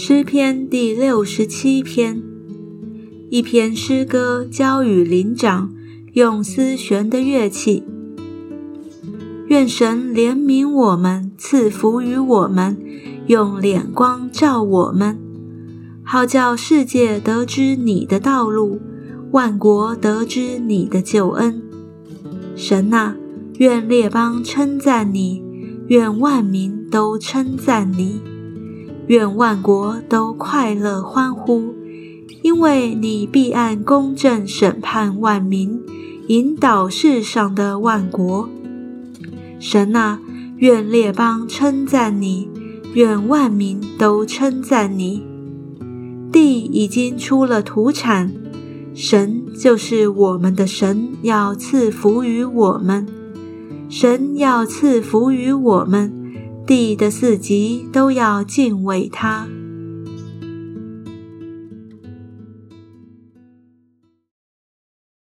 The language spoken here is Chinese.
诗篇第六十七篇，一篇诗歌，交与灵长，用丝弦的乐器。愿神怜悯我们，赐福于我们，用脸光照我们，好叫世界得知你的道路，万国得知你的救恩。神啊，愿列邦称赞你，愿万民都称赞你。愿万国都快乐欢呼，因为你必按公正审判万民，引导世上的万国。神啊，愿列邦称赞你，愿万民都称赞你。地已经出了土产，神就是我们的神，要赐福于我们。神要赐福于我们。地的四极都要敬畏他。